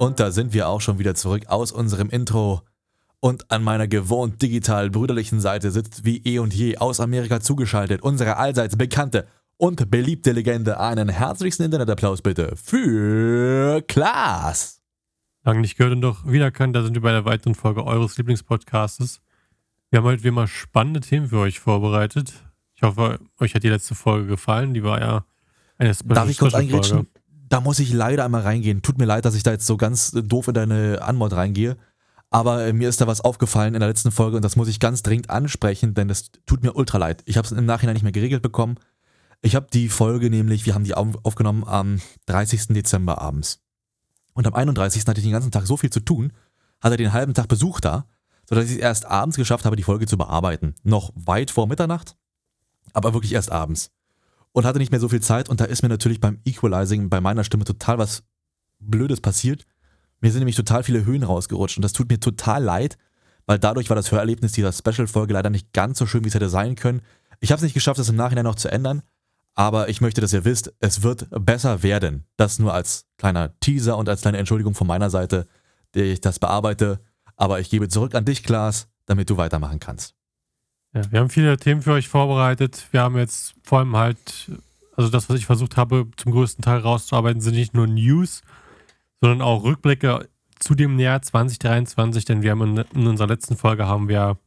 Und da sind wir auch schon wieder zurück aus unserem Intro. Und an meiner gewohnt digital brüderlichen Seite sitzt wie eh und je aus Amerika zugeschaltet unsere allseits bekannte und beliebte Legende. Einen herzlichsten Internetapplaus bitte für Klaas. Lange nicht gehört und doch wiedererkannt, da sind wir bei der weiteren Folge eures Lieblingspodcastes. Wir haben heute wie immer spannende Themen für euch vorbereitet. Ich hoffe, euch hat die letzte Folge gefallen. Die war ja eine Special Darf ich kurz Special Folge. Da muss ich leider einmal reingehen. Tut mir leid, dass ich da jetzt so ganz doof in deine Anmod reingehe. Aber äh, mir ist da was aufgefallen in der letzten Folge und das muss ich ganz dringend ansprechen, denn das tut mir ultra leid. Ich habe es im Nachhinein nicht mehr geregelt bekommen. Ich habe die Folge nämlich, wir haben die auf- aufgenommen am 30. Dezember abends. Und am 31. hatte ich den ganzen Tag so viel zu tun, hatte den halben Tag Besuch da, sodass ich es erst abends geschafft habe, die Folge zu bearbeiten. Noch weit vor Mitternacht, aber wirklich erst abends. Und hatte nicht mehr so viel Zeit und da ist mir natürlich beim Equalizing bei meiner Stimme total was Blödes passiert. Mir sind nämlich total viele Höhen rausgerutscht und das tut mir total leid, weil dadurch war das Hörerlebnis dieser Special-Folge leider nicht ganz so schön, wie es hätte sein können. Ich habe es nicht geschafft, das im Nachhinein noch zu ändern, aber ich möchte, dass ihr wisst, es wird besser werden. Das nur als kleiner Teaser und als kleine Entschuldigung von meiner Seite, der ich das bearbeite. Aber ich gebe zurück an dich, Klaas, damit du weitermachen kannst. Ja, wir haben viele Themen für euch vorbereitet. Wir haben jetzt vor allem halt, also das, was ich versucht habe, zum größten Teil rauszuarbeiten, sind nicht nur News, sondern auch Rückblicke zu dem Jahr 2023, denn wir haben in, in unserer letzten Folge haben wir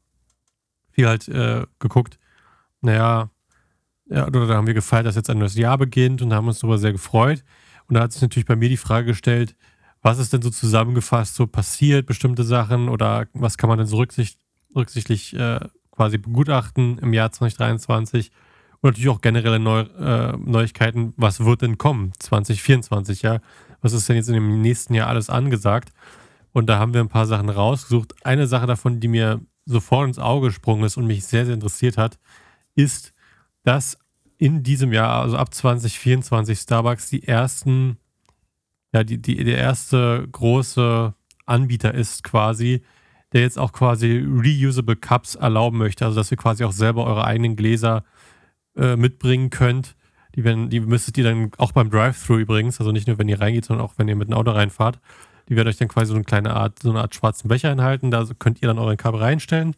viel halt äh, geguckt, naja, ja, oder da haben wir gefeiert, dass jetzt ein neues Jahr beginnt und haben uns darüber sehr gefreut. Und da hat sich natürlich bei mir die Frage gestellt, was ist denn so zusammengefasst so passiert, bestimmte Sachen oder was kann man denn so rücksicht, rücksichtlich äh, quasi begutachten im Jahr 2023 und natürlich auch generelle Neu äh, Neuigkeiten, was wird denn kommen? 2024, ja, was ist denn jetzt in dem nächsten Jahr alles angesagt? Und da haben wir ein paar Sachen rausgesucht. Eine Sache davon, die mir sofort ins Auge gesprungen ist und mich sehr, sehr interessiert hat, ist, dass in diesem Jahr, also ab 2024, Starbucks die ersten, ja, die, die, der erste große Anbieter ist quasi, der jetzt auch quasi reusable Cups erlauben möchte, also dass ihr quasi auch selber eure eigenen Gläser äh, mitbringen könnt. Die, werden, die müsstet ihr dann auch beim Drive-Thru übrigens, also nicht nur wenn ihr reingeht, sondern auch wenn ihr mit dem Auto reinfahrt, die werden euch dann quasi so eine kleine Art, so eine Art schwarzen Becher enthalten. Da könnt ihr dann euren Cup reinstellen.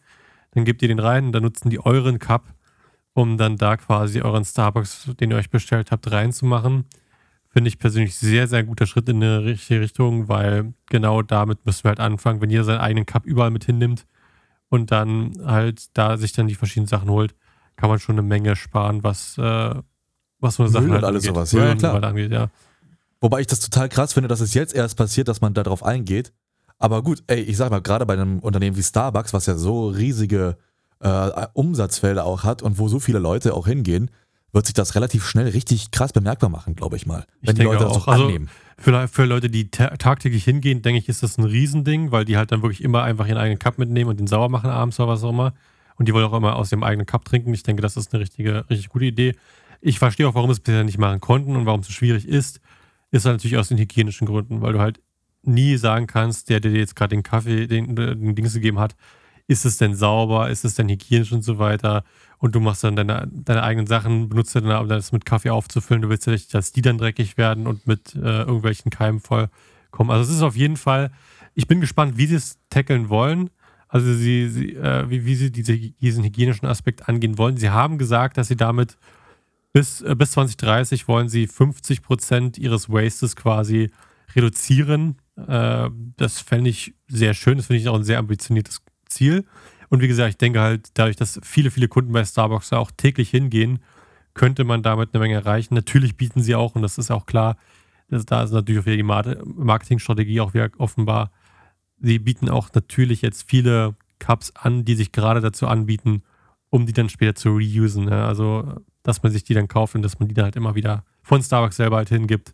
Dann gebt ihr den rein und dann nutzen die euren Cup, um dann da quasi euren Starbucks, den ihr euch bestellt habt, reinzumachen. Finde ich persönlich sehr, sehr guter Schritt in eine richtige Richtung, weil genau damit müssen wir halt anfangen, wenn jeder seinen eigenen Cup überall mit hinnimmt und dann halt da sich dann die verschiedenen Sachen holt, kann man schon eine Menge sparen, was, äh, was so eine Sache und halt alles angeht. sowas. Ja, ja, klar. angeht, ja. Wobei ich das total krass finde, dass es jetzt erst passiert, dass man darauf eingeht. Aber gut, ey, ich sag mal, gerade bei einem Unternehmen wie Starbucks, was ja so riesige äh, Umsatzfelder auch hat und wo so viele Leute auch hingehen, wird sich das relativ schnell richtig krass bemerkbar machen, glaube ich mal. Ich Wenn die denke Leute das auch. auch Also, annehmen. Für, Le- für Leute, die ta tagtäglich hingehen, denke ich, ist das ein Riesending, weil die halt dann wirklich immer einfach ihren eigenen Cup mitnehmen und den sauer machen abends oder was auch immer. Und die wollen auch immer aus dem eigenen Cup trinken. Ich denke, das ist eine richtige, richtig gute Idee. Ich verstehe auch, warum es bisher nicht machen konnten und warum es so schwierig ist. Ist halt natürlich aus den hygienischen Gründen, weil du halt nie sagen kannst, der, der dir jetzt gerade den Kaffee, den, den Dings gegeben hat, ist es denn sauber, ist es denn hygienisch und so weiter. Und du machst dann deine, deine eigenen Sachen, benutzt dann, um das mit Kaffee aufzufüllen. Du willst ja nicht, dass die dann dreckig werden und mit äh, irgendwelchen Keimen vollkommen. Also es ist auf jeden Fall, ich bin gespannt, wie sie es tackeln wollen. Also sie, sie äh, wie, wie sie diese, diesen hygienischen Aspekt angehen wollen. Sie haben gesagt, dass sie damit bis, äh, bis 2030 wollen sie 50 Prozent ihres Wastes quasi reduzieren. Äh, das fände ich sehr schön. Das finde ich auch ein sehr ambitioniertes Ziel. Und wie gesagt, ich denke halt, dadurch, dass viele, viele Kunden bei Starbucks da auch täglich hingehen, könnte man damit eine Menge erreichen. Natürlich bieten sie auch, und das ist auch klar, das, da ist natürlich auch wieder die Marketingstrategie auch wieder offenbar. Sie bieten auch natürlich jetzt viele Cups an, die sich gerade dazu anbieten, um die dann später zu reusen. Ne? Also, dass man sich die dann kauft und dass man die dann halt immer wieder von Starbucks selber halt hingibt.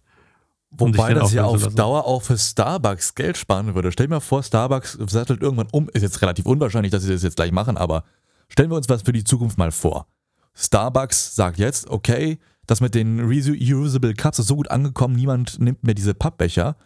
Wobei das ja auf Dauer auch für Starbucks Geld sparen würde. Stell dir mal vor, Starbucks sattelt irgendwann um. Ist jetzt relativ unwahrscheinlich, dass sie das jetzt gleich machen, aber stellen wir uns was für die Zukunft mal vor. Starbucks sagt jetzt, okay, das mit den Reusable Cups ist so gut angekommen, niemand nimmt mehr diese Pappbecher.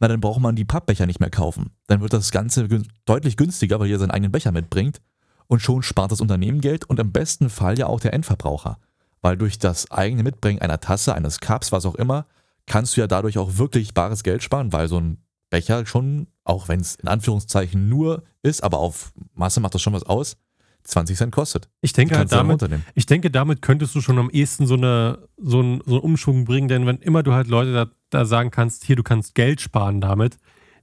Na, dann braucht man die Pappbecher nicht mehr kaufen. Dann wird das Ganze deutlich günstiger, weil ihr seinen eigenen Becher mitbringt. Und schon spart das Unternehmen Geld und im besten Fall ja auch der Endverbraucher. Weil durch das eigene Mitbringen einer Tasse, eines Cups, was auch immer, kannst du ja dadurch auch wirklich bares Geld sparen, weil so ein Becher schon, auch wenn es in Anführungszeichen nur ist, aber auf Masse macht das schon was aus, 20 Cent kostet. Ich denke halt damit, ich denke, damit könntest du schon am ehesten so, eine, so, einen, so einen Umschwung bringen, denn wenn immer du halt Leute da, da sagen kannst, hier, du kannst Geld sparen damit,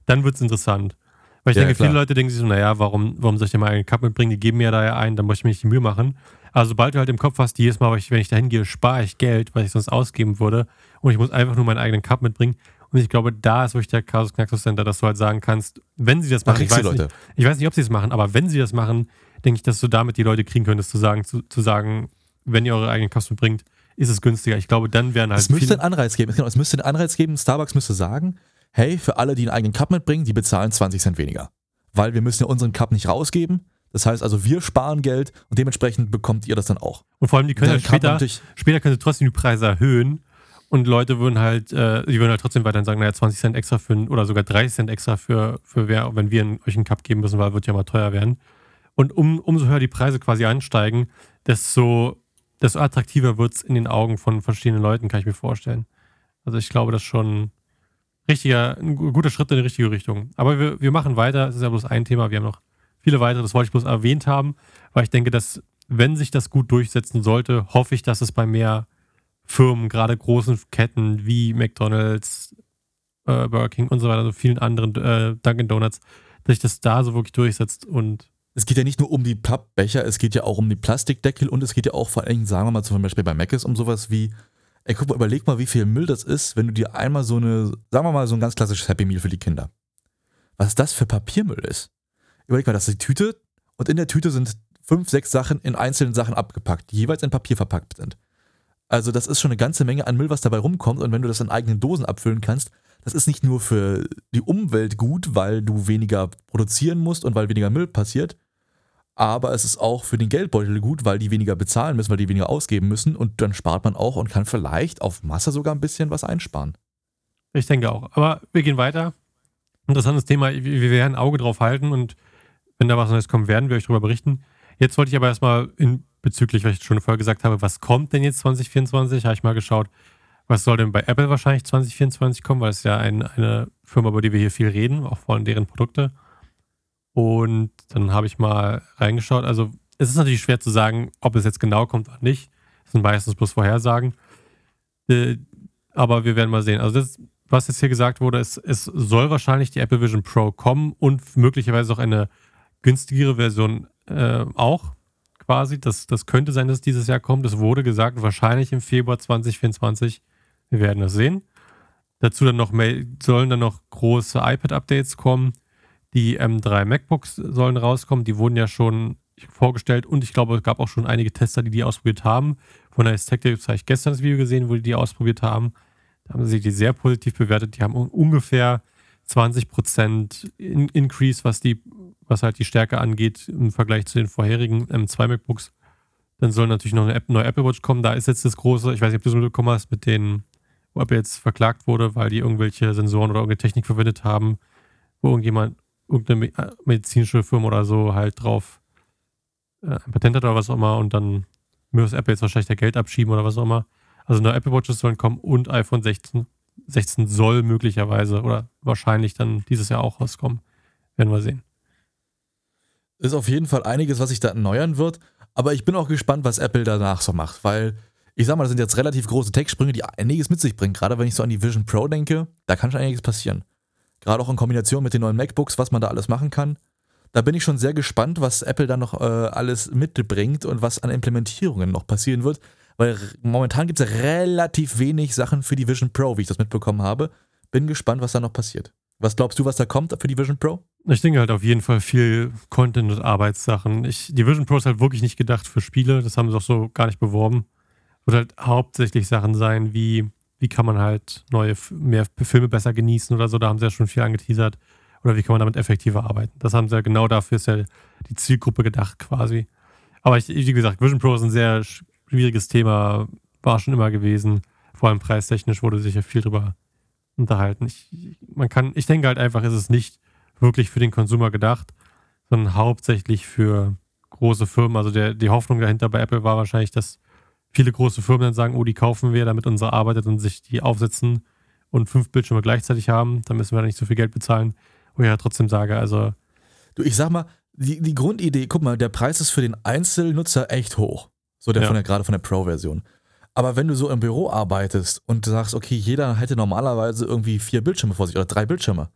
dann wird es interessant. Weil ich ja, denke, klar. viele Leute denken sich so, naja, warum, warum soll ich denn mal einen Cup mitbringen? Die geben mir da ja ein, dann muss ich mir nicht die Mühe machen. Also sobald du halt im Kopf hast, jedes Mal, wenn ich da hingehe, spare ich Geld, was ich sonst ausgeben würde und ich muss einfach nur meinen eigenen Cup mitbringen. Und ich glaube, da ist wirklich der Chaos Knaxus Center, dass du halt sagen kannst, wenn sie das machen, ich weiß, nicht, ich weiß nicht, ob sie es machen, aber wenn sie das machen, denke ich, dass du damit die Leute kriegen könntest, zu sagen, zu, zu sagen, wenn ihr eure eigenen Cups mitbringt, ist es günstiger. Ich glaube, dann wären halt. Es müsste einen Anreiz geben. Genau, es müsste einen Anreiz geben. Starbucks müsste sagen, hey, für alle, die einen eigenen Cup mitbringen, die bezahlen 20 Cent weniger. Weil wir müssen ja unseren Cup nicht rausgeben. Das heißt also, wir sparen Geld und dementsprechend bekommt ihr das dann auch. Und vor allem, die können ja später, später können sie trotzdem die Preise erhöhen und Leute würden halt, äh, die würden halt trotzdem weiterhin sagen, naja, 20 Cent extra für oder sogar 30 Cent extra für, für wer, wenn wir euch einen Cup geben müssen, weil wird ja mal teuer werden. Und um, umso höher die Preise quasi ansteigen, desto, desto attraktiver wird es in den Augen von verschiedenen Leuten, kann ich mir vorstellen. Also ich glaube, das ist schon richtiger, ein guter Schritt in die richtige Richtung. Aber wir, wir machen weiter, es ist ja bloß ein Thema, wir haben noch viele weitere, das wollte ich bloß erwähnt haben, weil ich denke, dass wenn sich das gut durchsetzen sollte, hoffe ich, dass es bei mehr Firmen, gerade großen Ketten wie McDonalds, äh, Burger King und so weiter, so vielen anderen, äh, Dunkin' Donuts, dass sich das da so wirklich durchsetzt und es geht ja nicht nur um die Pappbecher, es geht ja auch um die Plastikdeckel und es geht ja auch vor allem, sagen wir mal zum Beispiel bei Mc's um sowas wie, ey, guck mal, überleg mal, wie viel Müll das ist, wenn du dir einmal so eine, sagen wir mal, so ein ganz klassisches Happy Meal für die Kinder. Was das für Papiermüll ist. Überleg mal, das ist die Tüte und in der Tüte sind fünf, sechs Sachen in einzelnen Sachen abgepackt, die jeweils in Papier verpackt sind. Also das ist schon eine ganze Menge an Müll, was dabei rumkommt und wenn du das in eigenen Dosen abfüllen kannst, das ist nicht nur für die Umwelt gut, weil du weniger produzieren musst und weil weniger Müll passiert, aber es ist auch für den Geldbeutel gut, weil die weniger bezahlen müssen, weil die weniger ausgeben müssen und dann spart man auch und kann vielleicht auf Masse sogar ein bisschen was einsparen. Ich denke auch. Aber wir gehen weiter. Interessantes Thema. Wir werden ein Auge drauf halten und wenn da was Neues kommt, werden wir euch darüber berichten. Jetzt wollte ich aber erstmal in bezüglich, was ich schon vorher gesagt habe, was kommt denn jetzt 2024? Habe ich mal geschaut, was soll denn bei Apple wahrscheinlich 2024 kommen, weil es ja ein, eine Firma, über die wir hier viel reden, auch vor allem deren Produkte. Und dann habe ich mal reingeschaut. Also es ist natürlich schwer zu sagen, ob es jetzt genau kommt oder nicht. Das sind meistens bloß Vorhersagen. Äh, aber wir werden mal sehen. Also das, was jetzt hier gesagt wurde, ist, es soll wahrscheinlich die Apple Vision Pro kommen und möglicherweise auch eine günstigere Version äh, auch quasi. Das, das könnte sein, dass dieses Jahr kommt. Es wurde gesagt, wahrscheinlich im Februar 2024. Wir werden das sehen. Dazu dann noch sollen dann noch große iPad-Updates kommen. Die M3 MacBooks sollen rauskommen. Die wurden ja schon vorgestellt und ich glaube, es gab auch schon einige Tester, die die ausprobiert haben. Von der Tech habe ich gestern das Video gesehen, wo die die ausprobiert haben. Da haben sie die sehr positiv bewertet. Die haben ungefähr 20% Increase, was die, was halt die Stärke angeht im Vergleich zu den vorherigen M2 MacBooks. Dann soll natürlich noch eine neue Apple Watch kommen. Da ist jetzt das große, ich weiß nicht, ob du es mitbekommen hast, mit denen, wo Apple jetzt verklagt wurde, weil die irgendwelche Sensoren oder irgendeine Technik verwendet haben, wo irgendjemand irgendeine äh, medizinische Firma oder so halt drauf äh, ein Patent hat oder was auch immer und dann muss Apple jetzt wahrscheinlich der Geld abschieben oder was auch immer. Also neue Apple Watches sollen kommen und iPhone 16. 16 soll möglicherweise oder wahrscheinlich dann dieses Jahr auch rauskommen. Werden wir sehen. Ist auf jeden Fall einiges, was sich da erneuern wird. Aber ich bin auch gespannt, was Apple danach so macht, weil ich sag mal, das sind jetzt relativ große Tech-Sprünge, die einiges mit sich bringen. Gerade wenn ich so an die Vision Pro denke, da kann schon einiges passieren. Gerade auch in Kombination mit den neuen MacBooks, was man da alles machen kann. Da bin ich schon sehr gespannt, was Apple dann noch äh, alles mitbringt und was an Implementierungen noch passieren wird. weil momentan gibt es relativ wenig Sachen für die Vision Pro, wie ich das mitbekommen habe. Bin gespannt, was da noch passiert. Was glaubst du, was da kommt für die Vision Pro? Ich denke halt auf jeden Fall viel Content und Arbeitssachen. Ich, die Vision Pro ist halt wirklich nicht gedacht für Spiele, das haben sie auch so gar nicht beworben. Wird halt hauptsächlich Sachen sein, wie, wie kann man halt neue, mehr Filme besser genießen oder so, da haben sie ja schon viel angeteasert. Oder wie kann man damit effektiver arbeiten. Das haben sie ja genau dafür, ist ja die Zielgruppe gedacht quasi. Aber ich, wie gesagt, Vision Pro ist ein sehr schwieriges Thema, war schon immer gewesen. Vor allem preistechnisch wurde sich ja viel drüber unterhalten. Ich, man kann, ich denke halt einfach, ist es nicht wirklich für den Consumer gedacht, sondern hauptsächlich für große Firmen. Also der, die Hoffnung dahinter bei Apple war wahrscheinlich, dass viele große Firmen dann sagen, oh, die kaufen wir, damit unsere arbeitet und sich die aufsetzen und fünf Bildschirme gleichzeitig haben. Dann müssen wir da nicht so viel Geld bezahlen. Wo ich ja trotzdem sage, also Du, ich sag mal, die, die Grundidee, guck mal, der Preis ist für den Einzelnutzer echt hoch. So der Ja. von der, gerade von der Pro-Version. Aber wenn du so im Büro arbeitest und sagst, okay, jeder hätte normalerweise irgendwie vier Bildschirme vor sich oder drei Bildschirme,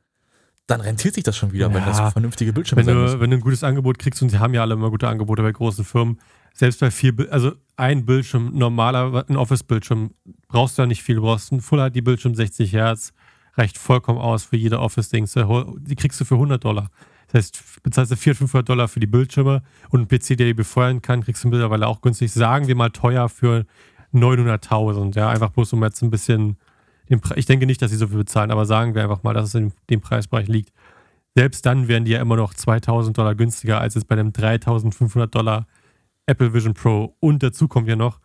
dann rentiert sich das schon wieder, wenn Ja. das vernünftige Bildschirme wenn du, müssen. wenn du ein gutes Angebot kriegst, und sie haben ja alle immer gute Angebote bei großen Firmen, selbst bei vier, also ein Bildschirm, normaler, ein Office-Bildschirm, brauchst du ja nicht viel. Du brauchst einen Full HD-Bildschirm, 60 Hertz, reicht vollkommen aus für jede Office-Dings. Die kriegst du für 100 Dollar. Das heißt, bezahlst du 400, 500 Dollar für die Bildschirme und einen PC, der die befeuern kann, kriegst du mittlerweile auch günstig. Sagen wir mal teuer für 900.000. Ja, einfach bloß um jetzt ein bisschen. Den Pre ich denke nicht, dass sie so viel bezahlen, aber sagen wir einfach mal, dass es in dem Preisbereich liegt. Selbst dann wären die ja immer noch 2000 Dollar günstiger als jetzt bei einem 3500 Dollar Apple Vision Pro. Und dazu kommt ja noch,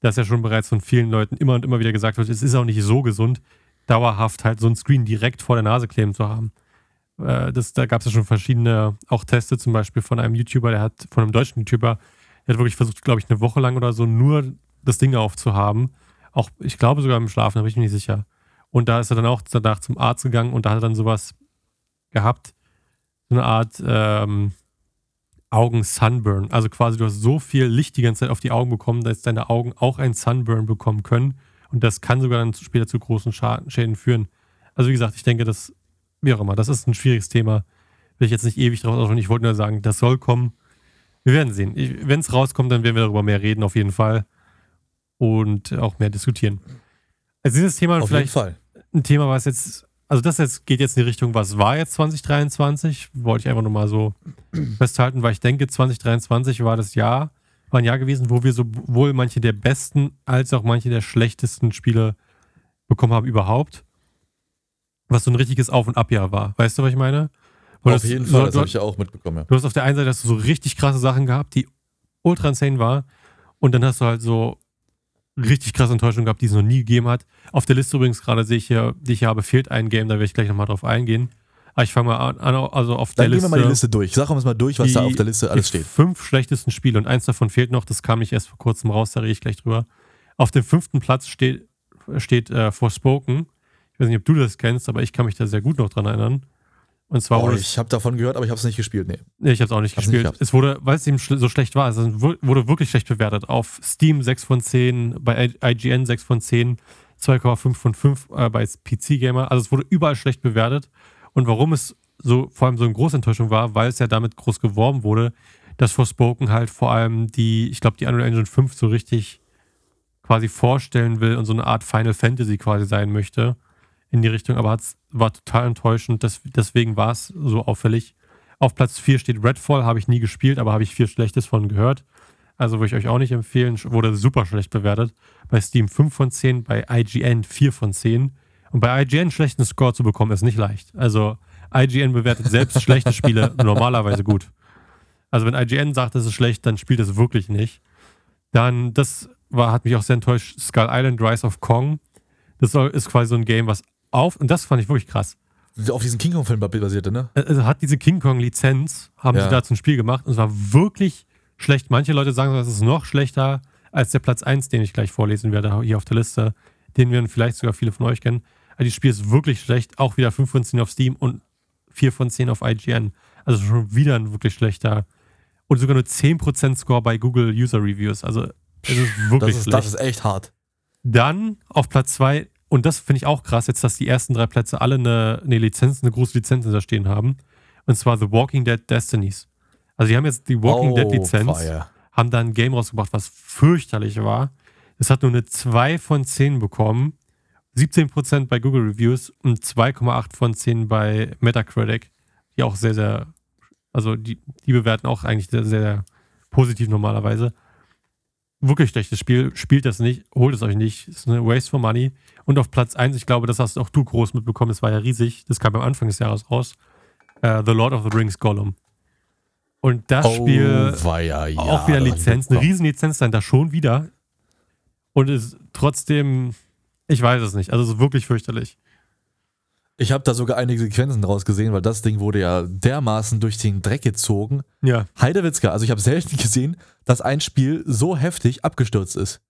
dass ja schon bereits von vielen Leuten immer und immer wieder gesagt wird, es ist auch nicht so gesund, dauerhaft halt so ein Screen direkt vor der Nase kleben zu haben. Äh, das, da gab es ja schon verschiedene, auch Teste zum Beispiel von einem YouTuber, der hat, von einem deutschen YouTuber, der hat wirklich versucht, glaube ich, eine Woche lang oder so nur das Ding aufzuhaben. Auch, ich glaube sogar im Schlafen, da bin ich mir nicht sicher. Und da ist er dann auch danach zum Arzt gegangen und da hat er dann sowas gehabt, so eine Art ähm, Augen-Sunburn. Also quasi, du hast so viel Licht die ganze Zeit auf die Augen bekommen, dass deine Augen auch einen Sunburn bekommen können. Und das kann sogar dann später zu großen Schäden führen. Also wie gesagt, ich denke, das, wie auch immer, das ist ein schwieriges Thema. Will ich jetzt nicht ewig drauf ausruhen. Ich wollte nur sagen, das soll kommen. Wir werden sehen. Wenn es rauskommt, dann werden wir darüber mehr reden, auf jeden Fall. Und auch mehr diskutieren. Also dieses Thema Auf vielleicht ein Thema, was jetzt, also das jetzt geht jetzt in die Richtung, was war jetzt 2023? Wollte ich einfach nur mal so festhalten, weil ich denke, 2023 war das Jahr, war ein Jahr gewesen, wo wir sowohl manche der besten als auch manche der schlechtesten Spiele bekommen haben überhaupt. Was so ein richtiges Auf- und Abjahr war. Weißt du, was ich meine? Wo Auf das- jeden so- Fall, das du- habe ich ja auch mitbekommen. Ja. Du hast auf der einen Seite hast du so richtig krasse Sachen gehabt, die ultra insane war. Und dann hast du halt so richtig krasse Enttäuschungen gehabt, die es noch nie gegeben hat. Auf der Liste übrigens gerade sehe ich hier, die ich hier habe, fehlt ein Game, da werde ich gleich nochmal drauf eingehen. Aber ich fange mal an, also auf Dann der gehen Liste. wir mal die Liste durch. Sag uns mal durch, was da auf der Liste alles steht. fünf schlechtesten Spiele und eins davon fehlt noch, das kam nicht erst vor kurzem raus, da rede ich gleich drüber. Auf dem fünften Platz steht, steht äh, Forspoken. Ich weiß nicht, ob du das kennst, aber ich kann mich da sehr gut noch dran erinnern. Und zwar Oh, ich habe davon gehört, aber ich habe es nicht gespielt. Nee. Nee, ich habe es auch nicht Hab's nicht gespielt. gehabt. es wurde, weil es eben so schlecht war, es wu- wurde wirklich schlecht bewertet. Auf Steam 6 von 10, bei IGN 6 von 10, 2,5 von 5 äh, bei PC Gamer. Also es wurde überall schlecht bewertet. Und warum es so vor allem so eine große Enttäuschung war, weil es ja damit groß geworben wurde, dass Forspoken halt vor allem die, ich glaube, die Unreal Engine 5 so richtig quasi vorstellen will und so eine Art Final Fantasy quasi sein möchte in die Richtung, aber war total enttäuschend. Das, deswegen war es so auffällig. Auf Platz 4 steht Redfall, habe ich nie gespielt, aber habe ich viel Schlechtes von gehört. Also würde ich euch auch nicht empfehlen. Wurde super schlecht bewertet. Bei Steam 5 von 10, bei IGN 4 von 10. Und bei IGN einen schlechten Score zu bekommen, ist nicht leicht. Also IGN bewertet selbst schlechte Spiele normalerweise gut. Also wenn IGN sagt, das ist schlecht, dann spielt es wirklich nicht. Dann, das war, hat mich auch sehr enttäuscht, Skull Island Rise of Kong. Das ist quasi so ein Game, was auf, und das fand ich wirklich krass. Auf diesen King Kong-Film basierte, ne? Also hat diese King Kong-Lizenz, haben Ja. sie dazu ein Spiel gemacht und es war wirklich schlecht. Manche Leute sagen, das ist noch schlechter als der Platz 1, den ich gleich vorlesen werde, hier auf der Liste, den wir vielleicht sogar viele von euch kennen. Also das Spiel ist wirklich schlecht, auch wieder 5 von 10 auf Steam und 4 von 10 auf IGN. Also schon wieder ein wirklich schlechter und sogar nur 10% Score bei Google User Reviews. Also es ist Das wirklich ist, schlecht. das ist echt hart. Dann auf Platz 2, und das finde ich auch krass, jetzt, dass die ersten drei Plätze alle eine, eine Lizenz, eine große Lizenz da stehen haben. Und zwar The Walking Dead Destinies. Also die haben jetzt die Walking Oh, Dead Lizenz, fire. haben da ein Game rausgebracht, was fürchterlich war. Es hat nur eine 2 von 10 bekommen, 17% bei Google Reviews und 2,8 von 10 bei Metacritic, die auch sehr, sehr, also die, die bewerten auch eigentlich sehr, sehr positiv normalerweise. Wirklich schlechtes Spiel, spielt das nicht, holt es euch nicht, ist eine Waste for Money. Und auf Platz 1, ich glaube, das hast auch du groß mitbekommen, das war ja riesig, das kam am Anfang des Jahres raus, äh, The Lord of the Rings Gollum. Und das Spiel weia, ja, auch wieder Lizenz, eine Riesenlizenz dann da schon wieder. Und ist trotzdem, ich weiß es nicht. Also es ist wirklich fürchterlich. Ich habe da sogar einige Sequenzen draus gesehen, weil das Ding wurde ja dermaßen durch den Dreck gezogen. Ja. Heidewitzka, also ich habe selten gesehen, dass ein Spiel so heftig abgestürzt ist.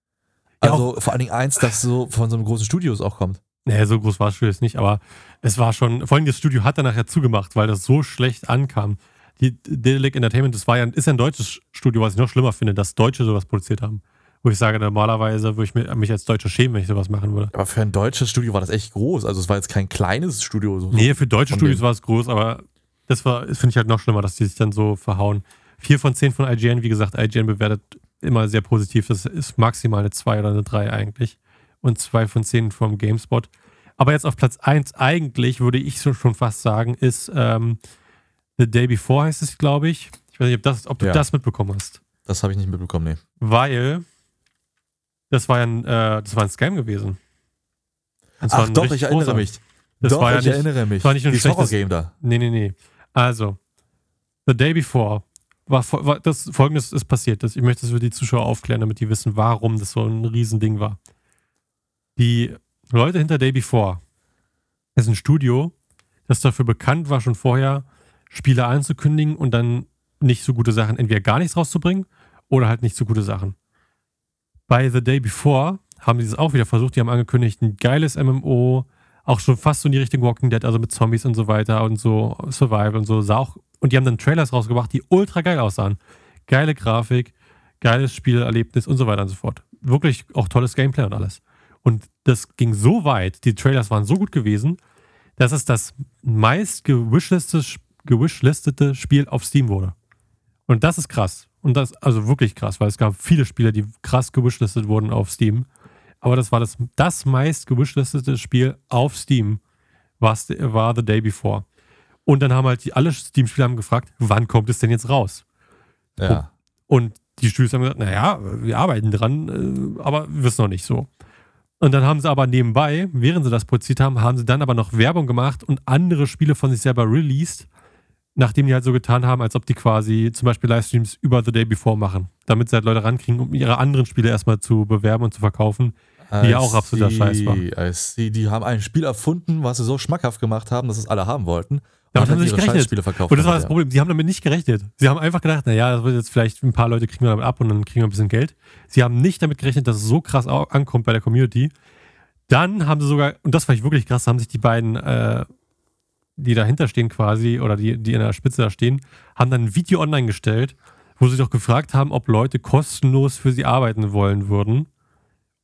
Ja, Also vor allen Dingen eins, das so von so einem großen Studios auch kommt. Naja, so groß war das Spiel jetzt nicht, aber es war schon, vor allem das Studio hat dann nachher zugemacht, weil das so schlecht ankam. Die Dedelic Entertainment, das war ja, ist ja ein deutsches Studio, was ich noch schlimmer finde, dass Deutsche sowas produziert haben. Wo ich sage, normalerweise würde ich mich, mich als Deutscher schämen, wenn ich sowas machen würde. Aber für ein deutsches Studio war das echt groß. Also es war jetzt kein kleines Studio. So, Nee, für deutsche Studios war es groß, aber das war, finde ich halt noch schlimmer, dass die sich dann so verhauen. Vier von zehn von IGN, wie gesagt, IGN bewertet immer sehr positiv. Das ist maximal eine 2 oder eine 3 eigentlich. Und zwei von zehn vom GameSpot. Aber jetzt auf Platz 1 eigentlich, würde ich so schon fast sagen, ist ähm, The Day Before heißt es, glaube ich. Ich weiß nicht, ob, das, ob du Ja. das mitbekommen hast. Das habe ich nicht mitbekommen, nee. Weil das war ja ein, äh, das war ein Scam gewesen. Zwar Ach doch, ich erinnere großer. mich. Das doch, war ja ich nicht, erinnere mich. das war nicht nur ein schlechtes- Horror-Game da. Nee, nee, nee. Also, The Day Before war, war das folgendes ist passiert. Das, ich möchte das für die Zuschauer aufklären, damit die wissen, warum das so ein Riesending war. Die Leute hinter Day Before ist ein Studio, das dafür bekannt war, schon vorher Spiele anzukündigen und dann nicht so gute Sachen, entweder gar nichts rauszubringen oder halt nicht so gute Sachen. Bei The Day Before haben sie es auch wieder versucht. Die haben angekündigt, ein geiles MMO, auch schon fast so in die Richtung Walking Dead, also mit Zombies und so weiter und so Survival und so. Sah auch, und die haben dann Trailers rausgebracht, die ultra geil aussahen. Geile Grafik, geiles Spielerlebnis und so weiter und so fort. Wirklich auch tolles Gameplay und alles. Und das ging so weit, die Trailers waren so gut gewesen, dass es das meist gewishlistete, Spiel auf Steam wurde. Und das ist krass. Und das, also wirklich krass, weil es gab viele Spiele, die krass gewishlistet wurden auf Steam. Aber das war das, das meist gewishlistete Spiel auf Steam, was, war The Day Before. Und dann haben halt die, alle Steam-Spieler haben gefragt, wann kommt es denn jetzt raus? Ja. Und die Studios haben gesagt, naja, wir arbeiten dran, äh, aber wir wissen noch nicht so. Und dann haben sie aber nebenbei, während sie das produziert haben, haben sie dann aber noch Werbung gemacht und andere Spiele von sich selber released, nachdem die halt so getan haben, als ob die quasi zum Beispiel Livestreams über The Day Before machen, damit sie halt Leute rankriegen, um ihre anderen Spiele erstmal zu bewerben und zu verkaufen. Die ja auch I absoluter see, Scheiß war. I see. Die haben ein Spiel erfunden, was sie so schmackhaft gemacht haben, dass es alle haben wollten. Und Damit haben dann sie nicht gerechnet. Verkauft. Und das war das Problem. Sie haben damit nicht gerechnet. Sie haben einfach gedacht, naja, das wird jetzt vielleicht ein paar Leute kriegen wir damit ab und dann kriegen wir ein bisschen Geld. Sie haben nicht damit gerechnet, dass es so krass ankommt bei der Community. Dann haben sie sogar, und das fand ich wirklich krass, haben sich die beiden, äh, die dahinter stehen quasi, oder die, die in der Spitze da stehen, haben dann ein Video online gestellt, wo sie doch gefragt haben, ob Leute kostenlos für sie arbeiten wollen würden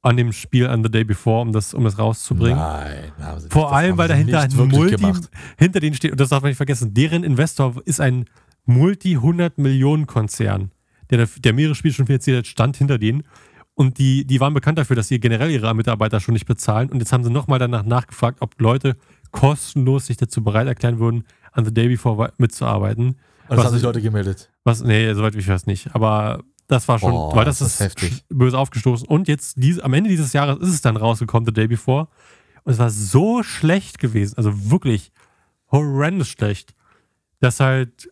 an dem Spiel an The Day Before, um das, um das rauszubringen. Nein, haben sie nicht. Vor Das allem, weil dahinter ein Multi, gemacht. hinter denen steht, und das darf man nicht vergessen, deren Investor ist ein Multi-100-Millionen-Konzern, der, der mehrere Spiele schon finanziert hat, stand hinter denen. Und die, die waren bekannt dafür, dass sie generell ihre Mitarbeiter schon nicht bezahlen. Und jetzt haben sie nochmal danach nachgefragt, ob Leute kostenlos sich dazu bereit erklären würden, an The Day Before mitzuarbeiten. Und das Was- haben sich Leute gemeldet. Was, nee, soweit ich weiß nicht. Aber das war schon, Oh, weil das, das ist, heftig. böse aufgestoßen. Und jetzt, dies, am Ende dieses Jahres ist es dann rausgekommen, The Day Before. Und es war so schlecht gewesen, also wirklich horrendous schlecht, dass halt,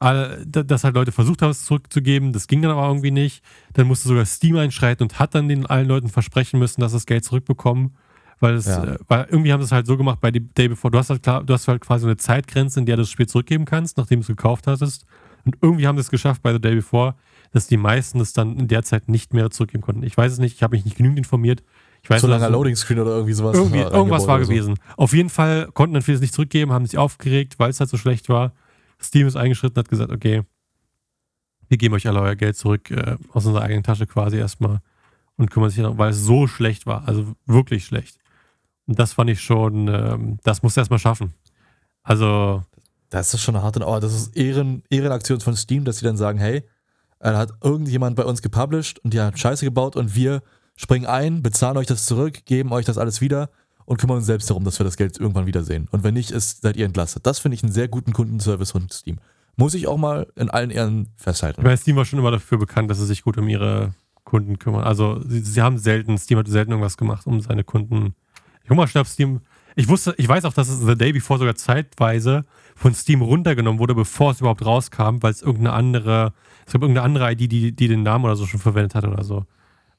dass halt Leute versucht haben, es zurückzugeben. Das ging dann aber irgendwie nicht. Dann musste sogar Steam einschreiten und hat dann den allen Leuten versprechen müssen, dass sie das Geld zurückbekommen. Weil, es, Ja. äh, weil irgendwie haben sie es halt so gemacht bei The Day Before. Du hast halt, klar, du hast halt quasi eine Zeitgrenze, in der du das Spiel zurückgeben kannst, nachdem du es gekauft hattest. Und irgendwie haben sie es geschafft bei The Day Before, dass die meisten es dann in der Zeit nicht mehr zurückgeben konnten. Ich weiß es nicht, ich habe mich nicht genügend informiert. Ich weiß So langer dass- Loading Screen oder irgendwie sowas. irgendwie, war irgendwas war so. gewesen. Auf jeden Fall konnten dann vieles nicht zurückgeben, haben sich aufgeregt, weil es halt so schlecht war. Steam ist eingeschritten, hat gesagt, okay, wir geben euch alle euer Geld zurück äh, aus unserer eigenen Tasche quasi erstmal und kümmern sich darum, weil es so schlecht war, also wirklich schlecht. Und das fand ich schon, ähm, das musst du erstmal schaffen. Also, Das ist schon eine harte, aber das ist Ehren, Ehrenaktion von Steam, dass sie dann sagen, hey, da hat irgendjemand bei uns gepublished und die hat Scheiße gebaut und wir springen ein, bezahlen euch das zurück, geben euch das alles wieder und kümmern uns selbst darum, dass wir das Geld irgendwann wiedersehen. Und wenn nicht, ist, seid ihr entlastet. Das finde ich einen sehr guten Kundenservice von Steam. Muss ich auch mal in allen Ehren festhalten. Meine, Steam war schon immer dafür bekannt, dass sie sich gut um ihre Kunden kümmern. Also sie, sie haben selten, Steam hat selten irgendwas gemacht, um seine Kunden. Ich mal schnell auf Steam. Ich wusste, ich weiß auch, dass es The Day Before sogar zeitweise von Steam runtergenommen wurde, bevor es überhaupt rauskam, weil es irgendeine andere, es gab irgendeine andere ID, die, die den Namen oder so schon verwendet hat oder so.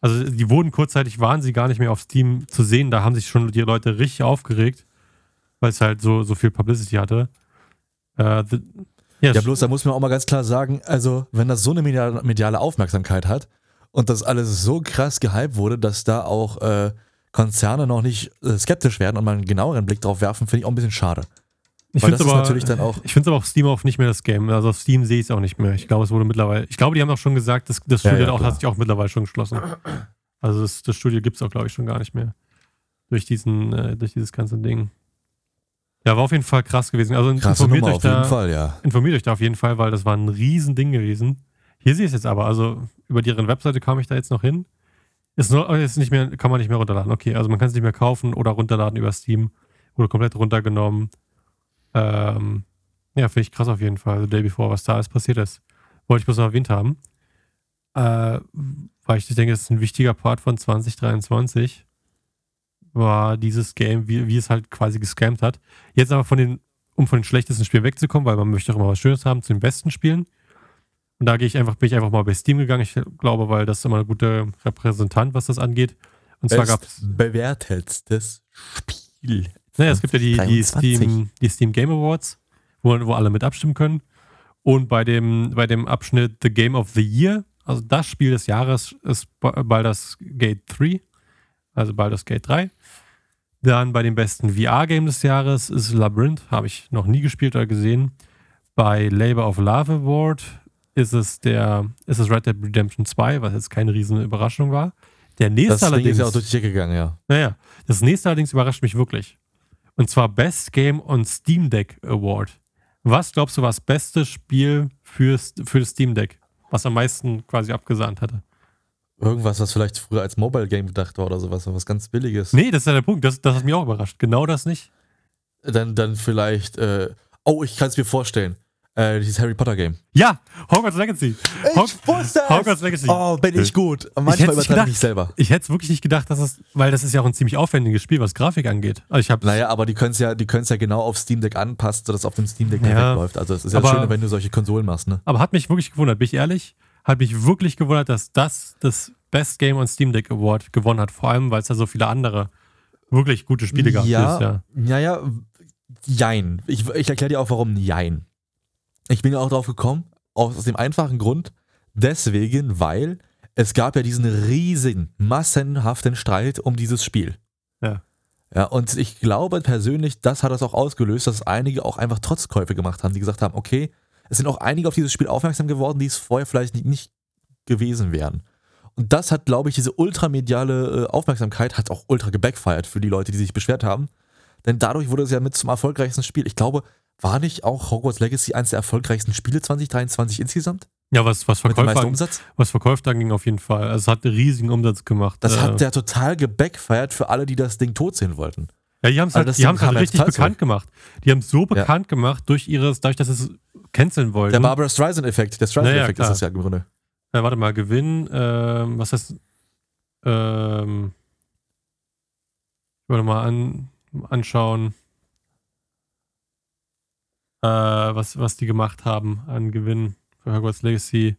Also die wurden kurzzeitig, waren sie gar nicht mehr auf Steam zu sehen. Da haben sich schon die Leute richtig aufgeregt, weil es halt so, so viel Publicity hatte. Äh, the, Ja, bloß da muss man auch mal ganz klar sagen, also wenn das so eine mediale Aufmerksamkeit hat und das alles so krass gehypt wurde, dass da auch äh, Konzerne noch nicht äh, skeptisch werden und mal einen genaueren Blick drauf werfen, finde ich auch ein bisschen schade. Ich finde ist aber, natürlich dann auch- ich finde aber auf Steam auch nicht mehr das Game. Also auf Steam sehe ich es auch nicht mehr. Ich glaube, es wurde mittlerweile. Ich glaube, die haben auch schon gesagt, das, das Ja, Studio ja, auch, klar. hat sich auch mittlerweile schon geschlossen. Also das, das Studio gibt es auch, glaube ich, schon gar nicht mehr. Durch diesen, äh, durch dieses ganze Ding. Ja, war auf jeden Fall krass gewesen. Also Krasse informiert Nummer euch auf jeden da, Fall, ja. informiert euch da auf jeden Fall, weil das war ein Riesending gewesen. Hier sehe ich es jetzt aber. Also über deren Webseite kam ich da jetzt noch hin. Ist, nur, ist nicht mehr, kann man nicht mehr runterladen. Okay, also man kann es nicht mehr kaufen oder runterladen über Steam. Wurde komplett runtergenommen. Ähm, ja, finde ich krass auf jeden Fall. The Day Before, was da alles passiert ist. Wollte ich bloß noch erwähnt haben. Äh, weil ich denke, es ist ein wichtiger Part von 2023. War dieses Game, wie, wie es halt quasi gescammt hat. Jetzt aber von den, um von den schlechtesten Spielen wegzukommen, weil man möchte auch immer was Schönes haben, zu den besten Spielen. Und da gehe ich einfach, bin ich einfach mal bei Steam gegangen. Ich glaube, weil das ist immer ein guter Repräsentant, was das angeht. Und zwar gab es bewertetstes Spiel. naja, es gibt ja die, die, 23. Steam, die Steam Game Awards, wo, wo alle mit abstimmen können. Und bei dem, bei dem Abschnitt The Game of the Year, also das Spiel des Jahres, ist Ba- Baldur's Gate 3, also Baldur's Gate 3. Dann bei dem besten VR-Game des Jahres ist Labyrinth, habe ich noch nie gespielt oder gesehen. Bei Labor of Love Award ist es der, ist es Red Dead Redemption 2, was jetzt keine riesen Überraschung war. Der nächste Das Ding allerdings. ist ja auch durch die Decke gegangen, ja. Naja, das nächste allerdings überrascht mich wirklich. Und zwar Best Game on Steam Deck Award. Was glaubst du, war das beste Spiel fürs, für das Steam Deck? Was am meisten quasi abgesahnt hatte? Irgendwas, was vielleicht früher als Mobile Game gedacht war oder sowas, was ganz Billiges. Nee, das ist ja der Punkt. Das, das hat mich auch überrascht. Genau das nicht. Dann, dann vielleicht, äh, oh, ich kann es mir vorstellen. Äh, dieses Harry Potter Game. Ja, Hogwarts Legacy. Hog- wusste es! Hogwarts Legacy. Oh, bin ich gut. Ich Manchmal nicht übertreibe ich mich selber. Ich hätte es wirklich nicht gedacht, dass es, weil das ist ja auch ein ziemlich aufwendiges Spiel, was Grafik angeht. Also ich habe Naja, aber die können es ja, die ja genau auf Steam Deck anpassen, sodass es auf dem Steam Deck Ja. perfekt läuft. Also es ist ja Aber- schön, wenn du solche Konsolen machst, ne? Aber hat mich wirklich gewundert, bin ich ehrlich, hat mich wirklich gewundert, dass das das Best Game on Steam Deck Award gewonnen hat. Vor allem, weil es da so viele andere wirklich gute Spiele gab. ja, dieses Jahr. ja, ja, jein. Ich, ich erkläre dir auch, warum jein. Ich bin ja auch drauf gekommen, aus dem einfachen Grund, deswegen, weil es gab ja diesen riesigen, massenhaften Streit um dieses Spiel. Ja. Ja, und ich glaube persönlich, das hat das auch ausgelöst, dass einige auch einfach Trotzkäufe gemacht haben, die gesagt haben, okay, es sind auch einige auf dieses Spiel aufmerksam geworden, die es vorher vielleicht nicht, nicht gewesen wären. Und das hat, glaube ich, diese ultramediale äh, Aufmerksamkeit hat auch ultra gebackfired für die Leute, die sich beschwert haben. Denn dadurch wurde es ja mit zum erfolgreichsten Spiel. Ich glaube, war nicht auch Hogwarts Legacy eines der erfolgreichsten Spiele 2023 insgesamt? Ja, was, was, an- Umsatz? was Verkäufe anging, auf jeden Fall. Also es hat einen riesigen Umsatz gemacht. Das Äh, hat ja total gebackfired für alle, die das Ding tot sehen wollten. ja, die haben es also halt, die haben's halt ja richtig bekannt gemacht. Die haben es so bekannt gemacht durch ihres, dadurch, dass sie es canceln wollten. Der Barbara Streisand-Effekt, der Streisand-Effekt Naja, ist das ja im Grunde. Äh, warte mal, Gewinn, ähm, was heißt, ähm, ich wollte mal an, anschauen, äh, was, was die gemacht haben an Gewinn für Hogwarts Legacy.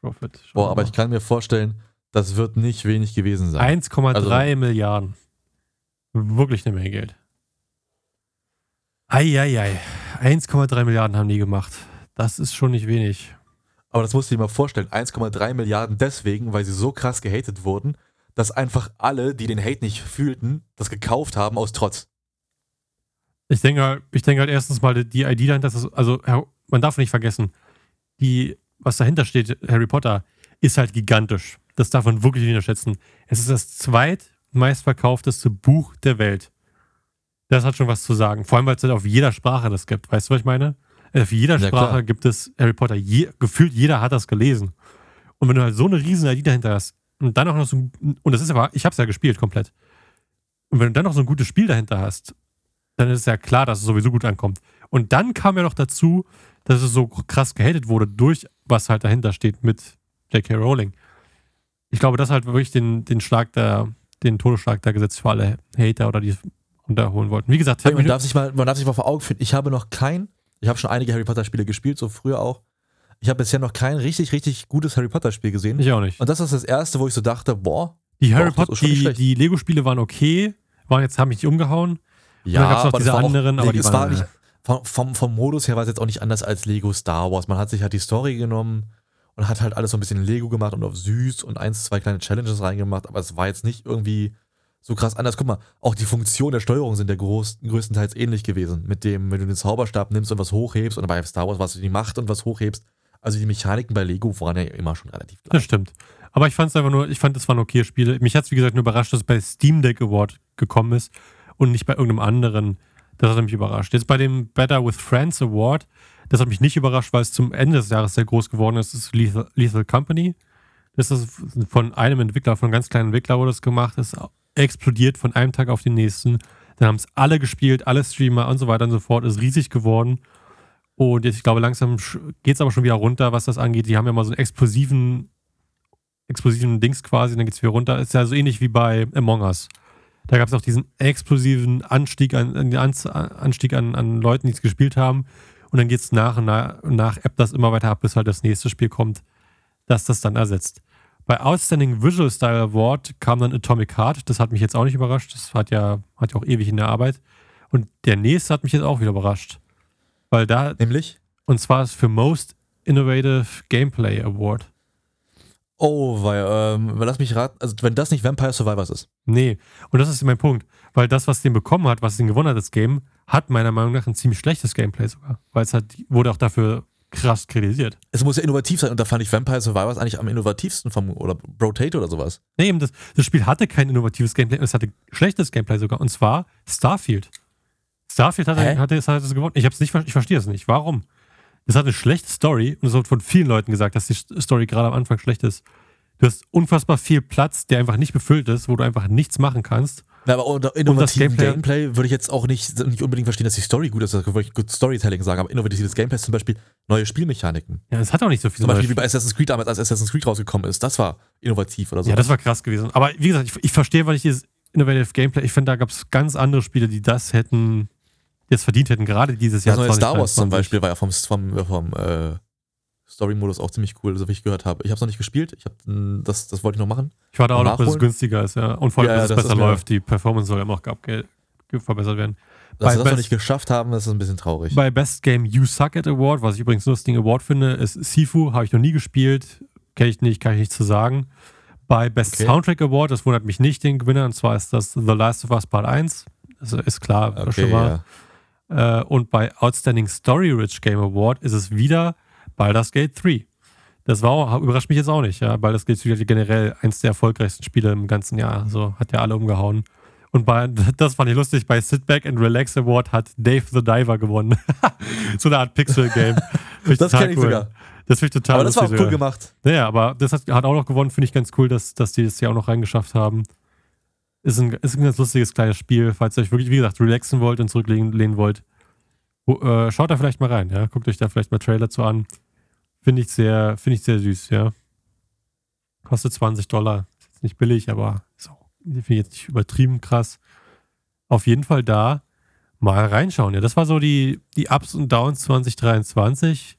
Profit. Boah, aber ich kann mir vorstellen, das wird nicht wenig gewesen sein. 1,3 Also- Milliarden. Wirklich eine Menge Geld. Eieiei. 1,3 Milliarden haben die gemacht. Das ist schon nicht wenig. Aber das musst du dir mal vorstellen, 1,3 Milliarden deswegen, weil sie so krass gehatet wurden, dass einfach alle, die den Hate nicht fühlten, das gekauft haben aus Trotz. Ich denke, halt- ich denke halt erstens mal, die ID dahinter ist, also man darf nicht vergessen, die, was dahinter steht, Harry Potter, ist halt gigantisch. Das darf man wirklich nicht unterschätzen. Es ist das zweitmeistverkaufteste Buch der Welt. Das hat schon was zu sagen. Vor allem, weil es halt auf jeder Sprache das gibt. Weißt du, was ich meine? Auf jeder Ja, Sprache klar. gibt es Harry Potter. Je, gefühlt jeder hat das gelesen. Und wenn du halt so eine riesen ID dahinter hast, und dann auch noch so ein, und das ist aber, ich habe es ja gespielt komplett. Und wenn du dann noch so ein gutes Spiel dahinter hast, dann ist es ja klar, dass es sowieso gut ankommt. Und dann kam ja noch dazu, dass es so krass gehatet wurde durch was halt dahinter steht mit J.K. Rowling. Ich glaube, das halt wirklich den, den Schlag der, den Todesschlag da gesetzt für alle Hater oder die runterholen wollten. Wie gesagt, man darf, sich mal, man darf sich mal vor Augen führen, ich habe noch kein, ich habe schon einige Harry Potter Spiele gespielt, so früher auch. Ich habe bisher noch kein richtig, richtig gutes Harry Potter Spiel gesehen. ich auch nicht. Und das ist das erste, wo ich so dachte, boah, Die Harry Potter, die, die Lego-Spiele waren okay, waren jetzt, haben mich nicht umgehauen. Ja, dann noch aber diese das anderen, auch, aber die es waren- war nicht, vom, vom, vom Modus her war es jetzt auch nicht anders als Lego Star Wars. Man hat sich halt die Story genommen und hat halt alles so ein bisschen Lego gemacht und auf süß und eins, zwei kleine Challenges reingemacht, aber es war jetzt nicht irgendwie so krass anders. Guck mal, auch die Funktion der Steuerung sind ja groß, größtenteils ähnlich gewesen. Mit dem, wenn du den Zauberstab nimmst und was hochhebst und bei Star Wars, was du die Macht und was hochhebst. Also die Mechaniken bei Lego waren ja immer schon relativ Das gleich. stimmt. Aber ich fand es einfach nur, ich fand, es waren okay Spiele. Mich hat es, wie gesagt, nur überrascht, dass es bei Steam Deck Award gekommen ist und nicht bei irgendeinem anderen. Das hat mich überrascht. Jetzt bei dem Better with Friends Award, das hat mich nicht überrascht, weil es zum Ende des Jahres sehr groß geworden ist. Das ist Lethal, Lethal Company. Das ist von einem Entwickler, von einem ganz kleinen Entwickler wurde das gemacht. Ist explodiert von einem Tag auf den nächsten. Dann haben es alle gespielt, alle Streamer und so weiter und so fort. Ist riesig geworden. Und jetzt, ich glaube, langsam geht es aber schon wieder runter, was das angeht. Die haben ja mal so einen explosiven, explosiven Dings quasi, dann geht es wieder runter. Ist ja so ähnlich wie bei Among Us. Da gab es auch diesen explosiven Anstieg an, an, Anstieg an, an Leuten, die es gespielt haben. Und dann geht es nach und nach, nach ebbt das immer weiter ab, bis halt das nächste Spiel kommt, das das dann ersetzt. Bei Outstanding Visual Style Award kam dann Atomic Heart. Das hat mich jetzt auch nicht überrascht. Das hat ja, hat ja auch ewig in der Arbeit. Und der nächste hat mich jetzt auch wieder überrascht. Weil da, Nämlich? und zwar ist für Most Innovative Gameplay Award. Oh, weil, ähm, lass mich raten, also wenn das nicht Vampire Survivors ist. Nee, und das ist mein Punkt. Weil das, was den bekommen hat, was den gewonnen hat, das Game, hat meiner Meinung nach ein ziemlich schlechtes Gameplay sogar. Weil es hat, wurde auch dafür krass kritisiert. Es muss ja innovativ sein und da fand ich Vampire Survivors eigentlich am innovativsten vom, oder Rotate oder sowas. Nee, eben das, das Spiel hatte kein innovatives Gameplay, es hatte schlechtes Gameplay sogar. Und zwar Starfield. Starfield hatte, Hä? hatte, es, hat es gewonnen. Ich, hab's nicht, ich verstehe es nicht. Warum? Es hat eine schlechte Story und es wird von vielen Leuten gesagt, dass die Story gerade am Anfang schlecht ist. Du hast unfassbar viel Platz, der einfach nicht befüllt ist, wo du einfach nichts machen kannst. Na, aber unter innovativen Gameplay- Gameplay, würde ich jetzt auch nicht, nicht unbedingt verstehen, dass die Story gut ist, das würde ich gut Storytelling sagen, aber innovatives Gameplay ist zum Beispiel neue Spielmechaniken. Ja, es hat auch nicht so viel. Zum Beispiel wie bei Assassin's Creed damals, als Assassin's Creed rausgekommen ist, das war innovativ oder so. Ja, das war krass gewesen. Aber wie gesagt, ich, ich verstehe, weil ich dieses Innovative Gameplay, ich finde, da gab es ganz andere Spiele, die das hätten, es verdient hätten, gerade dieses Jahr. das neue Star Wars zum 2023. Beispiel war ja vom, vom, vom äh, Story-Modus auch ziemlich cool, so wie ich gehört habe. Ich habe es noch nicht gespielt, ich hab, das, das wollte ich noch machen. Ich warte auch noch, bis es günstiger ist, ja. Und vor allem, Ja, ja, dass es besser läuft. Die Performance soll immer noch verbessert werden. Dass Bei wir das noch Best- nicht geschafft haben, das ist ein bisschen traurig. Bei Best Game You Suck It Award, was ich übrigens nur das Ding Award finde, ist Sifu, habe ich noch nie gespielt, kenne ich nicht, kann ich nicht zu sagen. Bei Best Okay. Soundtrack Award, das wundert mich nicht, den Gewinner, und zwar ist das The Last of Us Part 1. Das ist klar, okay, schon mal. ja. Äh, und bei Outstanding Story Rich Game Award ist es wieder Baldur's Gate 3. Das war auch, überrascht mich jetzt auch nicht. Ja. Baldur's Gate ist wieder generell eins der erfolgreichsten Spiele im ganzen Jahr. So hat ja alle umgehauen. Und bei, das fand ich lustig, bei Sit Back and Relax Award hat Dave the Diver gewonnen. so eine Art Pixel-Game. Das total kenn ich cool. sogar. Das finde ich total Aber das war auch cool sogar. gemacht. Naja, aber das hat, hat auch noch gewonnen, finde ich ganz cool, dass, dass die das ja auch noch reingeschafft haben. Ist ein, ist ein ganz lustiges kleines Spiel, falls ihr euch wirklich, wie gesagt, relaxen wollt und zurücklehnen lehnen wollt. Wo, äh, schaut da vielleicht mal rein, ja. Guckt euch da vielleicht mal Trailer zu an. Finde ich sehr, finde ich sehr süß, ja. Kostet 20 Dollar. Ist jetzt nicht billig, aber ist auch, finde ich jetzt nicht übertrieben krass. Auf jeden Fall da mal reinschauen. Ja, das war so die, die Ups und Downs 2023.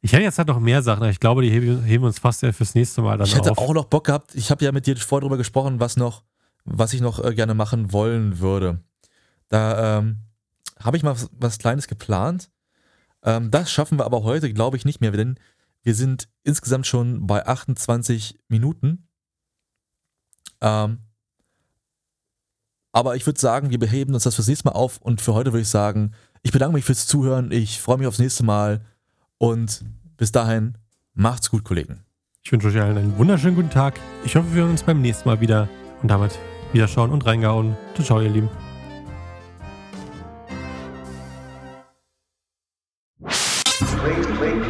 Ich hätte jetzt halt noch mehr Sachen, aber ich glaube, die heben, heben uns fast ja fürs nächste Mal dann Ich hätte auf. auch noch Bock gehabt, ich habe ja mit dir vorher drüber gesprochen, was noch, was ich noch äh, gerne machen wollen würde. Da ähm, habe ich mal was, was Kleines geplant. Ähm, das schaffen wir aber heute, glaube ich, nicht mehr, denn wir sind insgesamt schon bei 28 Minuten. Ähm, aber ich würde sagen, wir beheben uns das fürs nächste Mal auf und für heute würde ich sagen, ich bedanke mich fürs Zuhören, ich freue mich aufs nächste Mal und bis dahin, macht's gut, Kollegen. Ich wünsche euch allen einen wunderschönen guten Tag. Ich hoffe, wir hören uns beim nächsten Mal wieder und damit Wiederschauen und reingehauen. Ciao, ciao, ihr Lieben. Wait, wait.